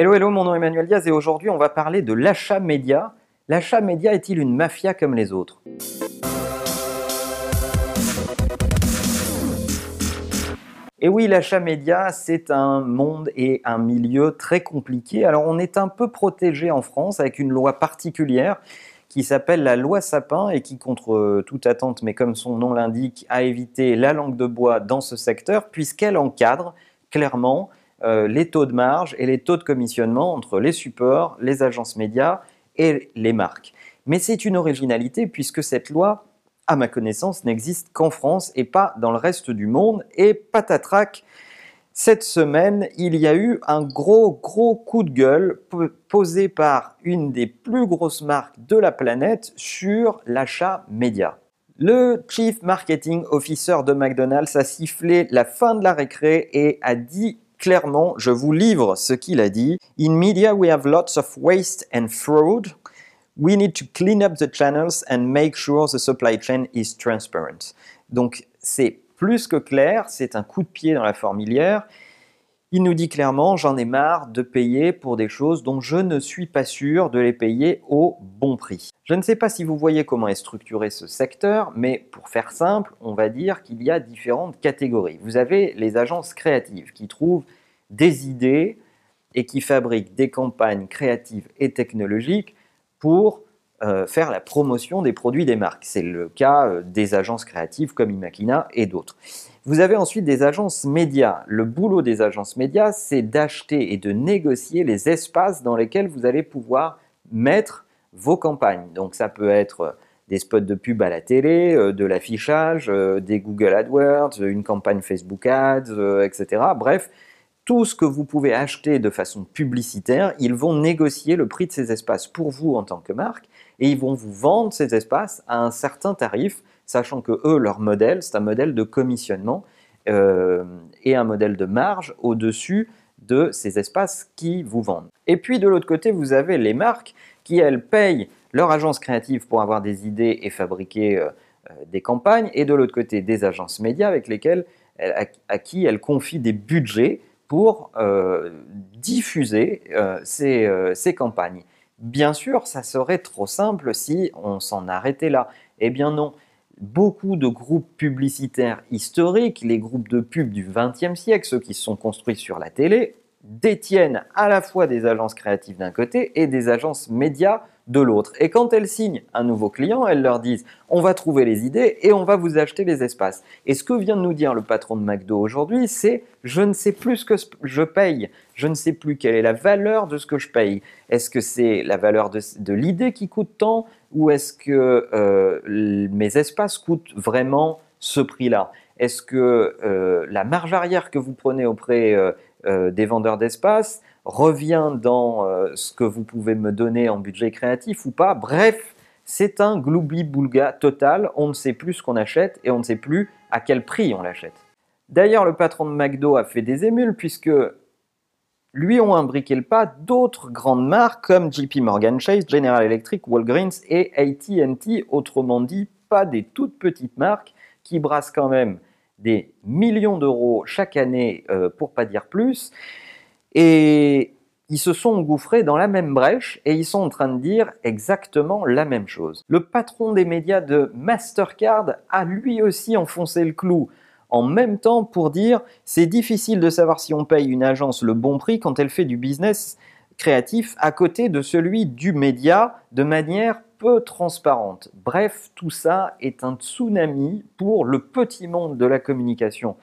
Hello, hello, mon nom est Emmanuel Diaz et aujourd'hui on va parler de l'achat média. L'achat média est-il une mafia comme les autres? Et oui, l'achat média, c'est un monde et un milieu très compliqué. Alors on est un peu protégé en France avec une loi particulière qui s'appelle la loi Sapin et qui, contre toute attente, mais comme son nom l'indique, a évité la langue de bois dans ce secteur puisqu'elle encadre clairement euh, les taux de marge et les taux de commissionnement entre les supports, les agences médias et les marques. Mais c'est une originalité puisque cette loi, à ma connaissance, n'existe qu'en France et pas dans le reste du monde. Et patatrac, cette semaine, il y a eu un gros, gros coup de gueule posé par une des plus grosses marques de la planète sur l'achat média. Le Chief Marketing Officer de McDonald's a sifflé la fin de la récré et a dit clairement, je vous livre ce qu'il a dit. In media, we have lots of waste and fraud. We need to clean up the channels and make sure the supply chain is transparent. Donc, c'est plus que clair, c'est un coup de pied dans la formilière. Il nous dit clairement, j'en ai marre de payer pour des choses dont je ne suis pas sûr de les payer au bon prix. Je ne sais pas si vous voyez comment est structuré ce secteur, mais pour faire simple, on va dire qu'il y a différentes catégories. Vous avez les agences créatives qui trouvent des idées et qui fabriquent des campagnes créatives et technologiques pour euh, faire la promotion des produits des marques. C'est le cas euh, des agences créatives comme Imakina et d'autres. Vous avez ensuite des agences médias. Le boulot des agences médias, c'est d'acheter et de négocier les espaces dans lesquels vous allez pouvoir mettre vos campagnes. Donc ça peut être des spots de pub à la télé, euh, de l'affichage, euh, des Google AdWords, une campagne Facebook Ads, euh, etc. Bref, tout ce que vous pouvez acheter de façon publicitaire, ils vont négocier le prix de ces espaces pour vous en tant que marque et ils vont vous vendre ces espaces à un certain tarif sachant que eux, leur modèle, c'est un modèle de commissionnement euh, et un modèle de marge au-dessus de ces espaces qui vous vendent. Et puis de l'autre côté, vous avez les marques qui, elles, payent leur agence créative pour avoir des idées et fabriquer euh, euh, des campagnes, et de l'autre côté, des agences médias avec lesquelles, à, qui elles confient des budgets pour diffuser ces, ces campagnes. Bien sûr, ça serait trop simple si on s'en arrêtait là. Eh bien non, beaucoup de groupes publicitaires historiques, les groupes de pub du XXe siècle, ceux qui se sont construits sur la télé, détiennent à la fois des agences créatives d'un côté et des agences médias de l'autre. Et quand elles signent un nouveau client, elles leur disent on va trouver les idées et on va vous acheter les espaces. Et ce que vient de nous dire le patron de McDo aujourd'hui, c'est je ne sais plus ce que je paye, je ne sais plus quelle est la valeur de ce que je paye. Est-ce que c'est la valeur de, l'idée qui coûte tant ou est-ce que euh, mes espaces coûtent vraiment ce prix-là? Est-ce que euh, la marge arrière que vous prenez auprès euh, des vendeurs d'espace revient dans euh, ce que vous pouvez me donner en budget créatif ou pas. Bref, c'est un gloubi-boulga total. On ne sait plus ce qu'on achète et on ne sait plus à quel prix on l'achète. D'ailleurs, le patron de McDo a fait des émules puisque lui ont imbriqué le pas d'autres grandes marques comme JP Morgan Chase, General Electric, Walgreens et AT&T, autrement dit, pas des toutes petites marques qui brassent quand même des millions d'euros chaque année, euh, pour pas dire plus. Et ils se sont engouffrés dans la même brèche et ils sont en train de dire exactement la même chose. Le patron des médias de Mastercard a lui aussi enfoncé le clou en même temps pour dire c'est difficile de savoir si on paye une agence le bon prix quand elle fait du business créatif à côté de celui du média de manière peu transparente. Bref, tout ça est un tsunami pour le petit monde de la communication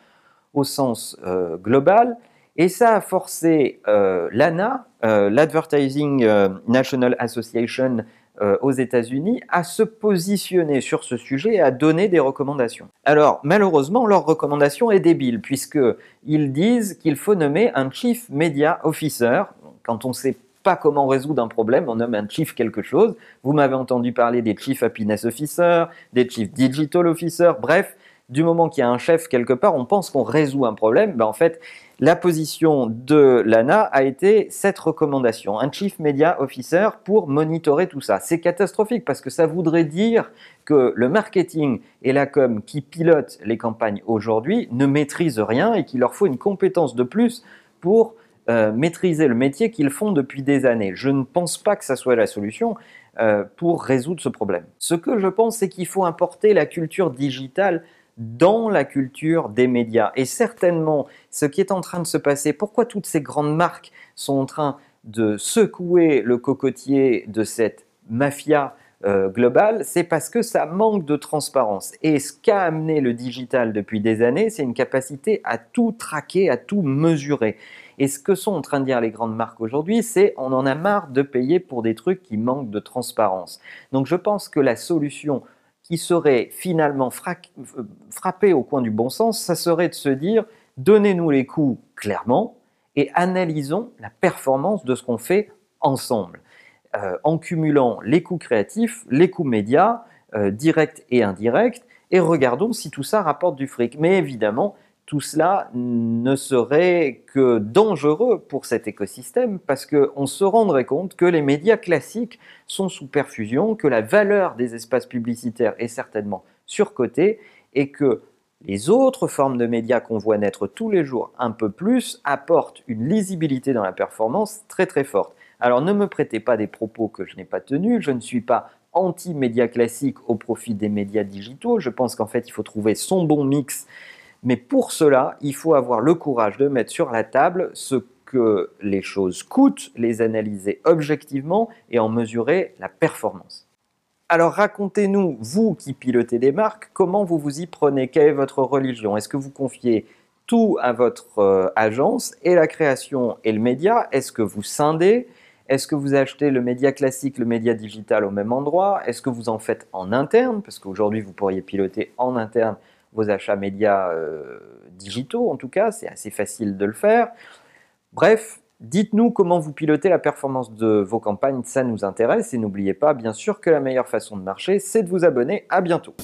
au sens euh, global et ça a forcé euh, l'ANA, euh, l'Advertising euh, National Association aux États-Unis, à se positionner sur ce sujet et à donner des recommandations. Alors, malheureusement, leur recommandation est débile, puisqu'ils disent qu'il faut nommer un Chief Media Officer. Quand on ne sait pas comment résoudre un problème, on nomme un Chief quelque chose. Vous m'avez entendu parler des Chief Happiness Officer, des Chief Digital Officer, bref, du moment qu'il y a un chef quelque part, on pense qu'on résout un problème. Ben en fait, la position de l'ANA a été cette recommandation, un Chief Media Officer pour monitorer tout ça. C'est catastrophique parce que ça voudrait dire que le marketing et la com qui pilotent les campagnes aujourd'hui ne maîtrisent rien et qu'il leur faut une compétence de plus pour euh, maîtriser le métier qu'ils font depuis des années. Je ne pense pas que ça soit la solution euh, pour résoudre ce problème. Ce que je pense, c'est qu'il faut importer la culture digitale dans la culture des médias. Et certainement, ce qui est en train de se passer, pourquoi toutes ces grandes marques sont en train de secouer le cocotier de cette mafia euh, globale, c'est parce que ça manque de transparence. Et ce qu'a amené le digital depuis des années, c'est une capacité à tout traquer, à tout mesurer. Et ce que sont en train de dire les grandes marques aujourd'hui, c'est on en a marre de payer pour des trucs qui manquent de transparence. Donc je pense que la solution qui serait finalement frappée au coin du bon sens, ça serait de se dire donnez-nous les coûts clairement et analysons la performance de ce qu'on fait ensemble, euh, en cumulant les coûts créatifs, les coûts médias, euh, directs et indirects, et regardons si tout ça rapporte du fric. Mais évidemment, tout cela ne serait que dangereux pour cet écosystème parce qu'on se rendrait compte que les médias classiques sont sous perfusion, que la valeur des espaces publicitaires est certainement surcotée et que les autres formes de médias qu'on voit naître tous les jours un peu plus apportent une lisibilité dans la performance très très forte. Alors ne me prêtez pas des propos que je n'ai pas tenus, je ne suis pas anti-médias classiques au profit des médias digitaux, je pense qu'en fait il faut trouver son bon mix mais pour cela, il faut avoir le courage de mettre sur la table ce que les choses coûtent, les analyser objectivement et en mesurer la performance. Alors racontez-nous, vous qui pilotez des marques, comment vous vous y prenez? Quelle est votre religion? Est-ce que vous confiez tout à votre euh, agence et la création et le média? Est-ce que vous scindez? Est-ce que vous achetez le média classique, le média digital au même endroit? Est-ce que vous en faites en interne? Parce qu'aujourd'hui, vous pourriez piloter en interne vos achats médias euh, digitaux, en tout cas, c'est assez facile de le faire. Bref, dites-nous comment vous pilotez la performance de vos campagnes, ça nous intéresse et n'oubliez pas, bien sûr, que la meilleure façon de marcher, c'est de vous abonner. À bientôt.